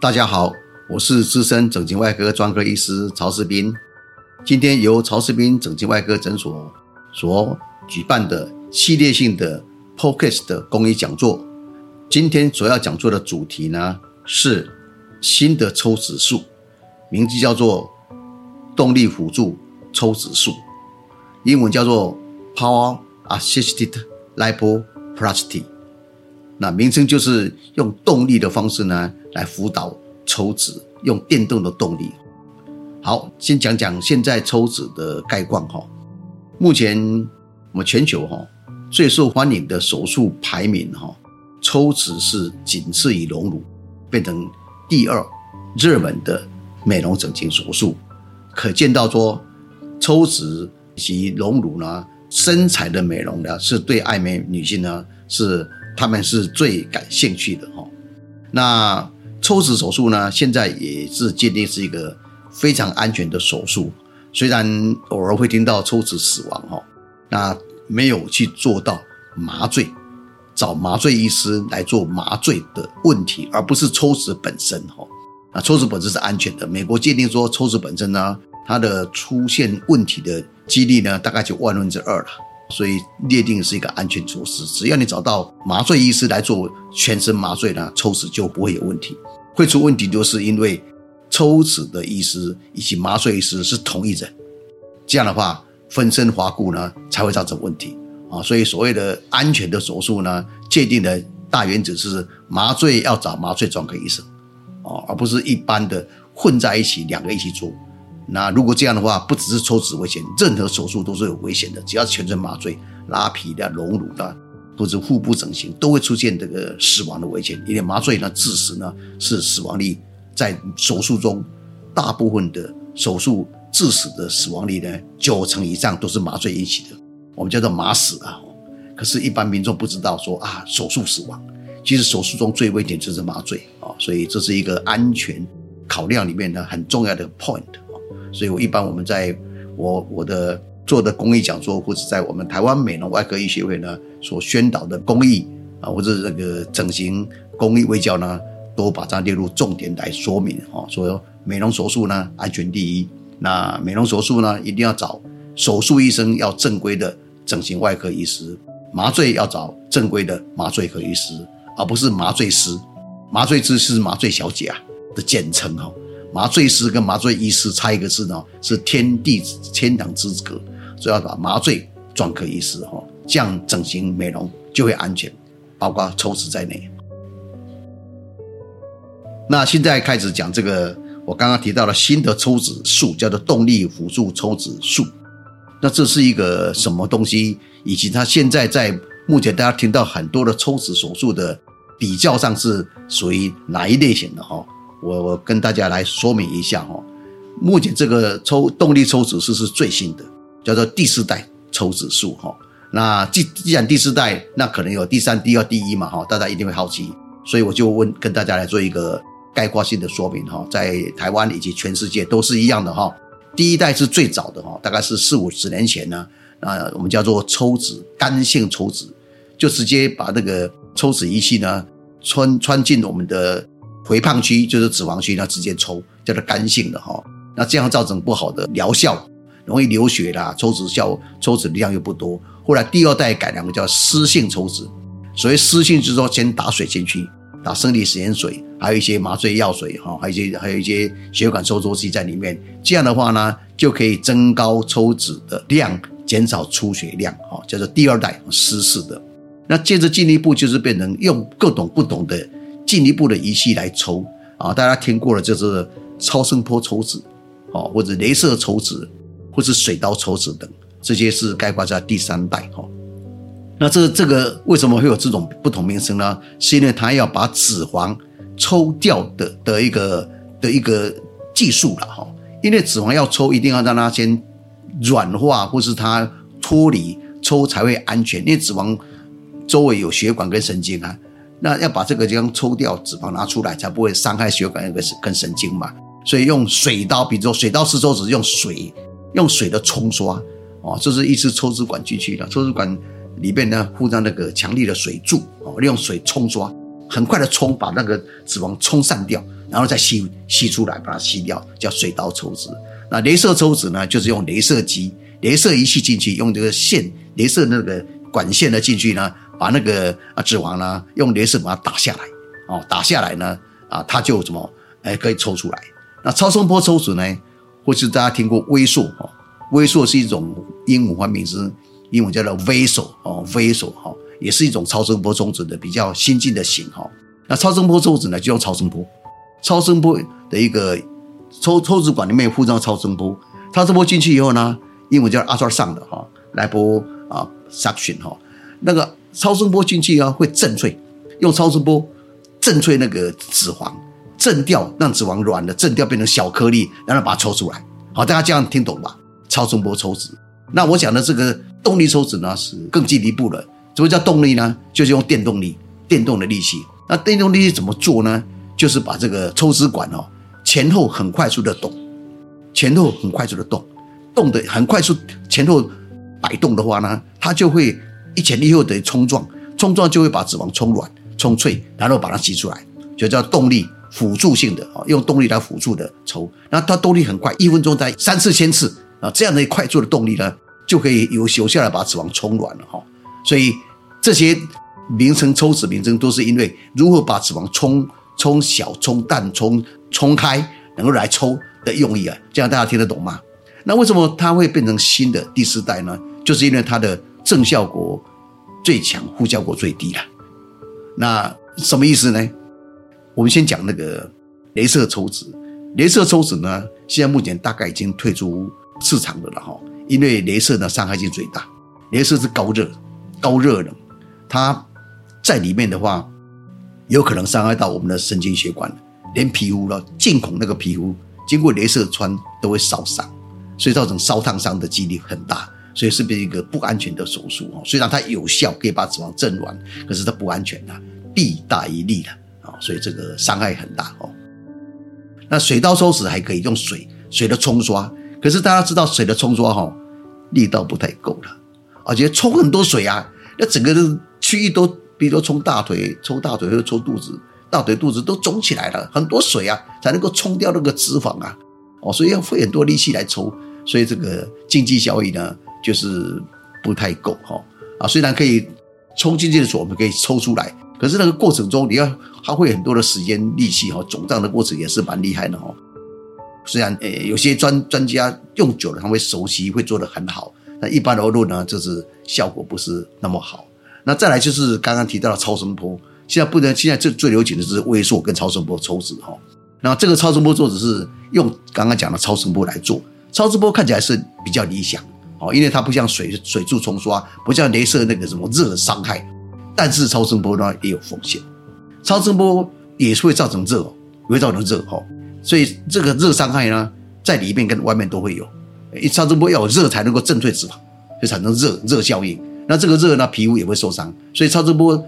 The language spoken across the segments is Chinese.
大家好，我是资深整形外科专科医师曹世斌。今天由曹世斌整形外科诊所所举办的系列性的 Podcast 的公益讲座，今天所要讲座的主题呢是新的抽脂术，名字叫做动力辅助抽脂术，英文叫做 Power Assisted Lipoplasty。那名称就是用动力的方式呢来辅导抽脂，用电动的动力。好，先讲讲现在抽脂的概况哈。目前我们全球哈最受欢迎的手术排名哈，抽脂是仅次于隆乳，变成第二热门的美容整形手术。可见到说，抽脂及隆乳呢，身材的美容呢，是对爱美女性呢是。他们是最感兴趣的哈。那抽脂手术呢，现在也是鉴定是一个非常安全的手术。虽然偶尔会听到抽脂死亡哈，那没有去做到麻醉，找麻醉医师来做麻醉的问题，而不是抽脂本身哈。那抽脂本身是安全的。美国鉴定说，抽脂本身呢，它的出现问题的几率呢，大概就万分之二了。所以列定是一个安全措施，只要你找到麻醉医师来做全身麻醉呢，抽脂就不会有问题。会出问题就是因为抽脂的医师以及麻醉医师是同一人，这样的话分身划骨呢才会造成问题啊。所以所谓的安全的手术呢，界定的大原则是麻醉要找麻醉专科医生啊，而不是一般的混在一起两个一起做。那如果这样的话，不只是抽脂危险，任何手术都是有危险的。只要全身麻醉、拉皮的、隆乳的，或者腹部整形，都会出现这个死亡的危险。因为麻醉呢，致死呢是死亡率在手术中，大部分的手术致死的死亡率呢，九成以上都是麻醉引起的，我们叫做麻死啊。可是，一般民众不知道说啊，手术死亡，其实手术中最危险就是麻醉啊。所以这是一个安全考量里面的很重要的 point 啊。所以，我一般我们在我我的做的公益讲座，或者在我们台湾美容外科医学会呢所宣导的公益啊，或者这个整形公益微教呢，都把它列入重点来说明啊。说美容手术呢安全第一，那美容手术呢一定要找手术医生要正规的整形外科医师，麻醉要找正规的麻醉科医师，而不是麻醉师。麻醉师是麻醉小姐啊的简称哈。麻醉师跟麻醉医师差一个字呢，是天地天壤之隔，所以要把麻醉专科医师哈，这样整形美容就会安全，包括抽脂在内。那现在开始讲这个，我刚刚提到了新的抽脂术，叫做动力辅助抽脂术。那这是一个什么东西？以及它现在在目前大家听到很多的抽脂手术的比较上是属于哪一类型的哈？我我跟大家来说明一下哈，目前这个抽动力抽脂术是最新的，叫做第四代抽脂术哈。那既既然第四代，那可能有第三、第二、第一嘛哈，大家一定会好奇，所以我就问跟大家来做一个概括性的说明哈，在台湾以及全世界都是一样的哈。第一代是最早的哈，大概是四五十年前呢，啊，我们叫做抽脂干性抽脂，就直接把那个抽脂仪器呢穿穿进我们的。肥胖区就是脂肪区，那直接抽叫做干性的哈，那这样造成不好的疗效，容易流血啦，抽脂效抽脂量又不多。后来第二代改良叫湿性抽脂，所谓湿性就是说先打水进去，打生理食盐水，还有一些麻醉药水哈，还有一些还有一些血管收缩剂在里面。这样的话呢，就可以增高抽脂的量，减少出血量哈，叫做第二代湿式的。那接着进一步就是变成用各种不同的。进一步的仪器来抽啊，大家听过了，就是超声波抽脂，哦，或者镭射抽脂，或是水刀抽脂等，这些是概括在第三代哈。那这这个为什么会有这种不同名称呢？是因为它要把脂肪抽掉的的一个的一个技术了哈。因为脂肪要抽，一定要让它先软化，或是它脱离抽才会安全。因为脂肪周围有血管跟神经啊。那要把这个地方抽掉，脂肪拿出来，才不会伤害血管跟跟神经嘛。所以用水刀，比如说水刀式抽脂，用水用水的冲刷，哦，这是一支抽脂管进去的，抽脂管里面呢附上那个强力的水柱，哦，利用水冲刷，很快的冲把那个脂肪冲散掉，然后再吸吸出来，把它吸掉，叫水刀抽脂。那镭射抽脂呢，就是用镭射机、镭射仪器进去，用这个线、镭射那个管线呢进去呢，把那个啊脂肪呢，用镭射把它打下来，哦，打下来呢，啊，它就怎么哎可以抽出来。那超声波抽脂呢，或是大家听过微缩哦，微缩是一种英文换名字，英文叫做 VESO 哦，VESO 哈，也是一种超声波抽脂的比较先进的型号。那超声波抽脂呢，就用超声波。超声波的一个抽抽脂管里面附上超声波，超声波进去以后呢，英文叫 ultrasound 哈，来波啊 suction 哈，那个超声波进去啊会震碎，用超声波震碎那个脂肪，震掉让脂肪软的，震掉变成小颗粒，然后把它抽出来。好，大家这样听懂吧？超声波抽脂。那我讲的这个动力抽脂呢，是更进一步了。什么叫动力呢？就是用电动力，电动的力气。那电动力气怎么做呢？就是把这个抽脂管哦，前后很快速的动，前后很快速的动，动的很快速，前后摆动的话呢，它就会一前一后的冲撞，冲撞就会把脂肪冲软、冲脆，然后把它挤出来，就叫动力辅助性的啊，用动力来辅助的抽，那它动力很快，一分钟在三四千次啊，这样的一快速的动力呢，就可以有有效的把脂肪冲软了哈。所以这些名称抽脂名称都是因为如何把脂肪冲。冲小、冲淡、冲冲开，能够来抽的用意啊，这样大家听得懂吗？那为什么它会变成新的第四代呢？就是因为它的正效果最强，负效果最低了。那什么意思呢？我们先讲那个镭射抽脂。镭射抽脂呢，现在目前大概已经退出市场的了哈，因为镭射呢伤害性最大。镭射是高热、高热能，它在里面的话。有可能伤害到我们的神经血管，连皮肤了，近孔那个皮肤经过镭射穿都会烧伤，所以造成烧烫伤的几率很大，所以是不是一个不安全的手术哦？虽然它有效，可以把脂肪震软，可是它不安全的，弊大于利了，所以这个伤害很大哦。那水刀抽脂还可以用水水的冲刷，可是大家知道水的冲刷哈，力道不太够了，而且冲很多水啊，那整个的区域都。比如说冲大腿、抽大腿或者抽肚子，大腿、肚子都肿起来了，很多水啊，才能够冲掉那个脂肪啊，哦，所以要费很多力气来抽，所以这个经济效益呢，就是不太够哈啊。虽然可以冲进去的时候，我们可以抽出来，可是那个过程中你要花费很多的时间、力气哈，肿胀的过程也是蛮厉害的哈。虽然呃有些专专家用久了，他会熟悉，会做得很好，那一般的路呢，就是效果不是那么好。那再来就是刚刚提到的超声波，现在不能，现在最最流行的是微缩跟超声波抽脂哈。那这个超声波做脂是用刚刚讲的超声波来做，超声波看起来是比较理想哦，因为它不像水水柱冲刷，不像镭射那个什么热伤害，但是超声波呢也有风险，超声波也是会造成热，会造成热哈，所以这个热伤害呢在里面跟外面都会有，一超声波要有热才能够震退脂肪，就产生热热效应。那这个热呢，皮肤也会受伤，所以超声波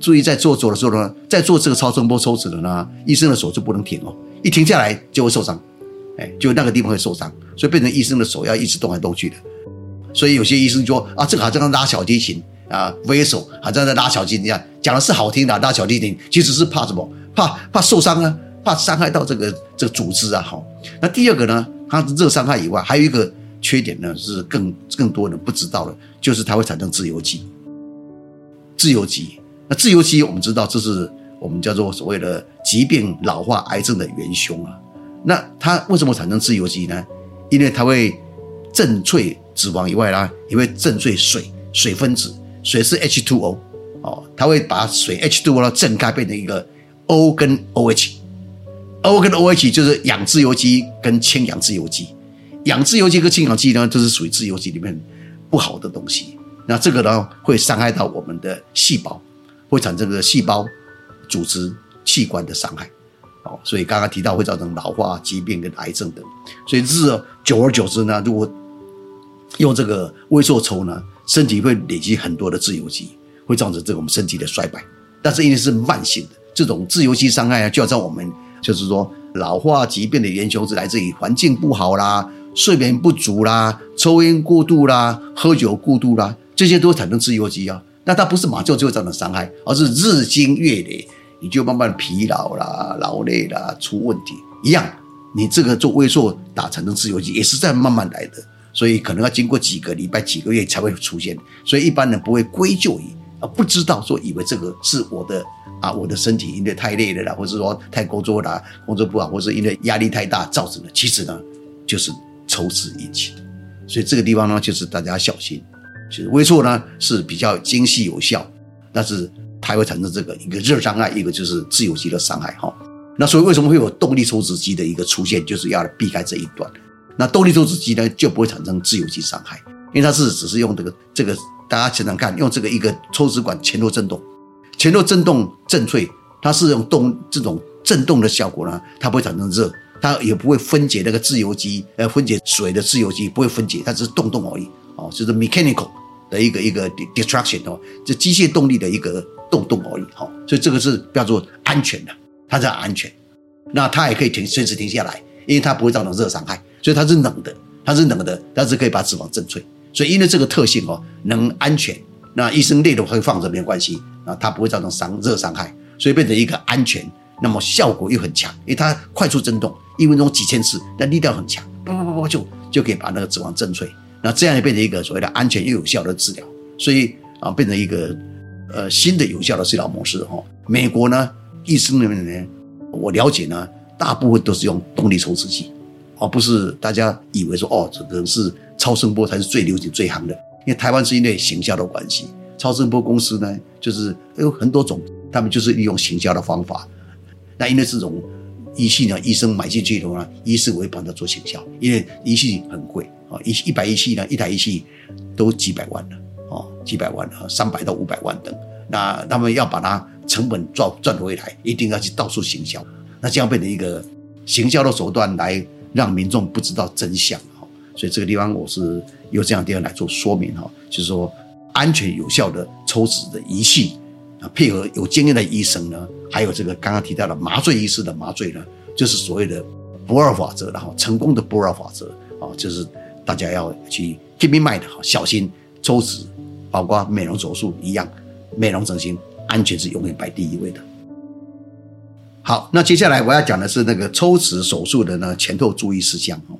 注意在做做的时候呢，在做这个超声波抽脂的呢，医生的手就不能停哦，一停下来就会受伤，哎，就那个地方会受伤，所以变成医生的手要一直动来动去的。所以有些医生说啊，这个好像拉小提琴。啊，微手好像在拉小提琴一样，讲的是好听的拉小提琴，其实是怕什么？怕怕受伤啊，怕伤害到这个这个组织啊。好，那第二个呢，它热伤害以外，还有一个。缺点呢是更更多人不知道的，就是它会产生自由基。自由基，那自由基我们知道，这是我们叫做所谓的疾病、老化、癌症的元凶啊。那它为什么产生自由基呢？因为它会震碎脂肪以外啦，也会震碎水水分子，水是 H2O 哦，它会把水 H2O 呢震开，变成一个 O 跟 OH，O 跟 OH 就是氧自由基跟氢氧自由基。氧自由基和氢氧基呢，都是属于自由基里面不好的东西。那这个呢，会伤害到我们的细胞，会产生个细胞、组织、器官的伤害。哦，所以刚刚提到会造成老化、疾病跟癌症等。所以日久而久之呢，如果用这个微缩抽呢，身体会累积很多的自由基，会造成这种身体的衰败。但是因为是慢性的，这种自由基伤害啊，就要在我们就是说老化疾病的元凶是来自于环境不好啦。睡眠不足啦，抽烟过度啦，喝酒过度啦，这些都产生自由基啊。那它不是马上就会造成伤害，而是日积月累，你就慢慢疲劳啦、劳累啦、出问题一样。你这个做微缩打产生自由基，也是在慢慢来的，所以可能要经过几个礼拜、几个月才会出现。所以一般人不会归咎于啊，不知道说以为这个是我的啊，我的身体因为太累了啦，或者说太工作啦，工作不好，或者因为压力太大造成的。其实呢，就是抽脂引起的。所以这个地方呢，就是大家要小心。其实微缩呢是比较精细有效，但是它会产生这个一个热伤害，一个就是自由基的伤害哈。那所以为什么会有动力抽脂机的一个出现，就是要避开这一段。那动力抽脂机呢，就不会产生自由基伤害，因为它是只是用这个这个，大家想想看，用这个一个抽脂管前后震动，前后震动震碎，它是用动这种震动的效果呢，它不会产生热，它也不会分解那个自由基，呃，分解水的自由基不会分解，它只是动动而已，哦，就是 mechanical 的一个一个 destruction 哦，就机械动力的一个动动而已，哈，所以这个是叫做安全的。它是安全，那它也可以停，随时停下来，因为它不会造成热伤害，所以它是冷的，它是冷的，但是可以把脂肪震碎。所以因为这个特性哦，能安全，那医生累了会放着没有关系，啊，它不会造成伤热伤害，所以变成一个安全，那么效果又很强，因为它快速震动，一分钟几千次，那力量很强，啪啪啪啪就就可以把那个脂肪震碎，那这样就变成一个所谓的安全又有效的治疗，所以啊，变成一个呃新的有效的治疗模式哈。美国呢？医生里面呢，我了解呢，大部分都是用动力抽脂机，而不是大家以为说哦，这个是超声波才是最流行、最行的。因为台湾是因为行销的关系，超声波公司呢，就是有很多种，他们就是利用行销的方法。那因为这种仪器呢，医生买进去的话，医师会帮他做行销，因为仪器很贵啊，一一百仪器呢，一台仪器都几百万的哦，几百万的，三百到五百万等。那他们要把它。成本赚赚回来，一定要去到处行销，那这样变成一个行销的手段，来让民众不知道真相哈。所以这个地方我是用这样地方来做说明哈，就是说安全有效的抽脂的仪器啊，配合有经验的医生呢，还有这个刚刚提到的麻醉医师的麻醉呢，就是所谓的不二法则，然后成功的不二法则啊，就是大家要去 keep in mind 哈，小心抽脂，包括美容手术一样，美容整形。安全是永远摆第一位的。好，那接下来我要讲的是那个抽脂手术的呢前后注意事项哦。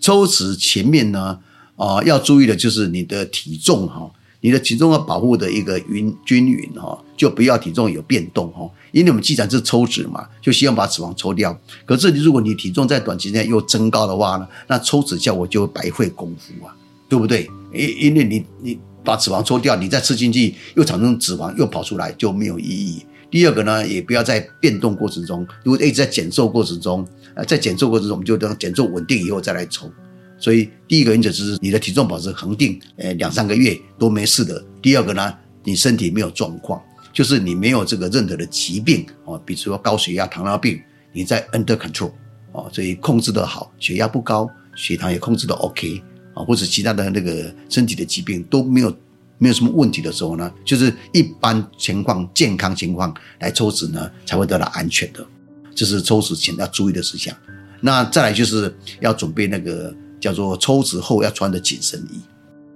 抽脂前面呢，啊，要注意的就是你的体重哈，你的体重要保护的一个匀均匀哈，就不要体重有变动哈。因为我们既然是抽脂嘛，就希望把脂肪抽掉。可是如果你体重在短期内又增高的话呢，那抽脂效果就白费功夫啊，对不对？因因为你你。把脂肪抽掉，你再吃进去又产生脂肪，又跑出来就没有意义。第二个呢，也不要在变动过程中，如果一直在减瘦过程中，呃，在减瘦过程中，我们就等减瘦稳定以后再来抽。所以第一个原则就是你的体重保持恒定，呃，两三个月都没事的。第二个呢，你身体没有状况，就是你没有这个任何的疾病哦，比如说高血压、糖尿病，你在 under control 哦，所以控制的好，血压不高，血糖也控制的 OK。啊，或者其他的那个身体的疾病都没有没有什么问题的时候呢，就是一般情况健康情况来抽脂呢，才会得到安全的。这是抽脂前要注意的事项。那再来就是要准备那个叫做抽脂后要穿的紧身衣。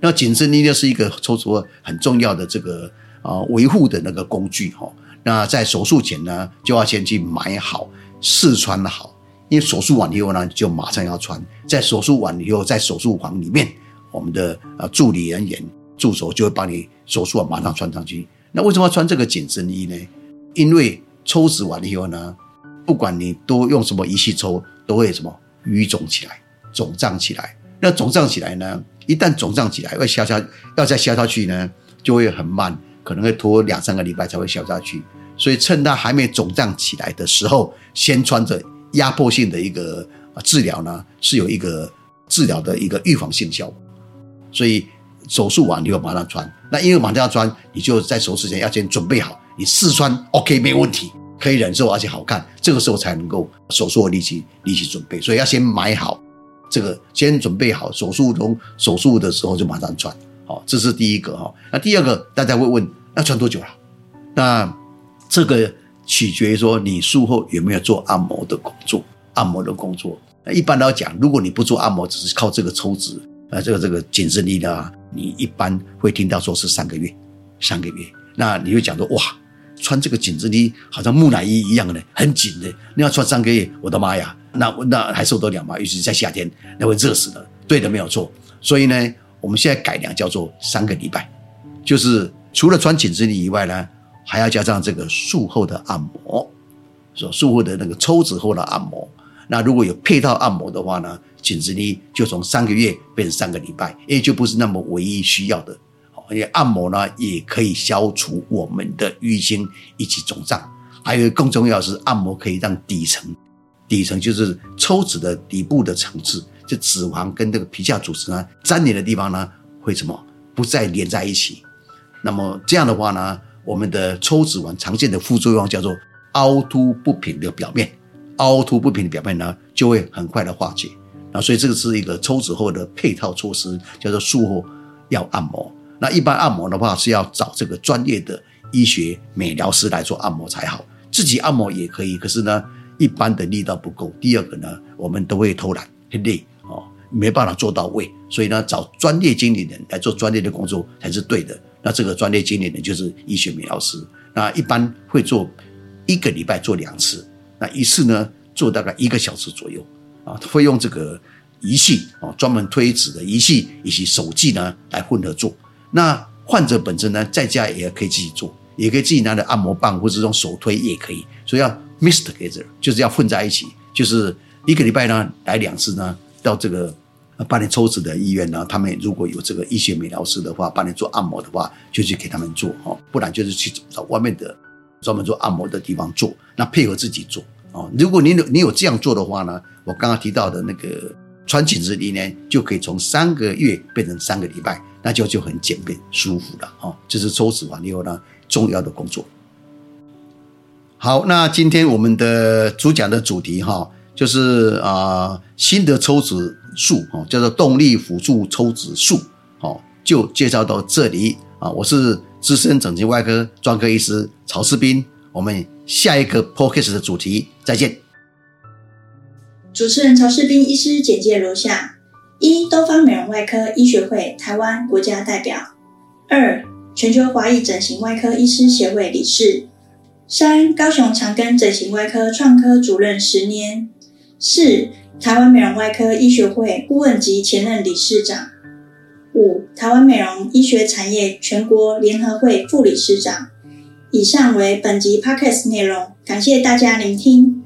那紧身衣呢是一个抽脂很重要的这个啊维护的那个工具哈。那在手术前呢，就要先去买好试穿好。因为手术完以后呢，就马上要穿。在手术完以后，在手术房里面，我们的呃助理人员助手就会帮你手术完马上穿上去。那为什么要穿这个紧身衣呢？因为抽脂完了以后呢，不管你都用什么仪器抽，都会什么淤肿起来、肿胀起来。那肿胀起来呢，一旦肿胀起来，要消消要再消下去呢，就会很慢，可能会拖两三个礼拜才会消下去。所以趁它还没肿胀起来的时候，先穿着。压迫性的一个治疗呢，是有一个治疗的一个预防性效果，所以手术完你要马上穿。那因为马上要穿，你就在手术前要先准备好，你试穿 OK 没问题，可以忍受而且好看，这个时候才能够手术立即立即准备。所以要先买好这个，先准备好手术中手术的时候就马上穿。好，这是第一个哈。那第二个大家会问，要穿多久了？那这个。取决于说你术后有没有做按摩的工作，按摩的工作。那一般来讲，如果你不做按摩，只是靠这个抽脂，呃，这个这个紧身力的，你一般会听到说是三个月，三个月。那你会讲说哇，穿这个紧身衣好像木乃伊一样的，很紧的，你要穿三个月，我的妈呀，那那还受得了吗？尤其是在夏天，那会热死的。对的，没有错。所以呢，我们现在改良叫做三个礼拜，就是除了穿紧身衣以外呢，还要加上这个术后的按摩，说术后的那个抽脂后的按摩。那如果有配套按摩的话呢，紧身衣就从三个月变成三个礼拜，也就不是那么唯一需要的。好，因为按摩呢，也可以消除我们的淤青以及肿胀。还有更重要是，按摩可以让底层，底层就是抽脂的底部的层次，就脂肪跟这个皮下组织呢粘连的地方呢，会什么不再连在一起。那么这样的话呢，我们的抽脂丸常见的副作用叫做凹凸不平的表面，凹凸不平的表面呢就会很快的化解。那所以这个是一个抽脂后的配套措施，叫做术后要按摩。那一般按摩的话是要找这个专业的医学美疗师来做按摩才好，自己按摩也可以。可是呢，一般的力道不够。第二个呢，我们都会偷懒，很累哦，没办法做到位。所以呢，找专业经理人来做专业的工作才是对的。那这个专业经理人就是医学美疗师。那一般会做一个礼拜做两次，那一次呢做大概一个小时左右啊，会用这个仪器啊，专门推脂的仪器以及手技呢来混合做。那患者本身呢，在家也可以自己做，也可以自己拿着按摩棒或者用手推也可以，所以要 mix together，就是要混在一起，就是一个礼拜呢来两次呢，到这个帮你抽脂的医院呢，他们如果有这个医学美疗师的话，帮你做按摩的话，就去给他们做哦，不然就是去找外面的专门做按摩的地方做，那配合自己做哦。如果你有你有这样做的话呢，我刚刚提到的那个穿紧身衣呢，就可以从三个月变成三个礼拜。那就就很简便舒服了哦，这是抽脂完以后呢重要的工作。好，那今天我们的主讲的主题哈，就是啊新的抽脂术哦，叫做动力辅助抽脂术哦，就介绍到这里啊。我是资深整形外科专科医师曹世斌，我们下一个 podcast 的主题再见。主持人曹世斌医师简介如下。一、东方美容外科医学会台湾国家代表；二、全球华裔整形外科医师协会理事；三、高雄长庚整形外科创科主任十年；四、台湾美容外科医学会顾问及前任理事长；五、台湾美容医学产业全国联合会副理事长。以上为本集 podcast 内容，感谢大家聆听。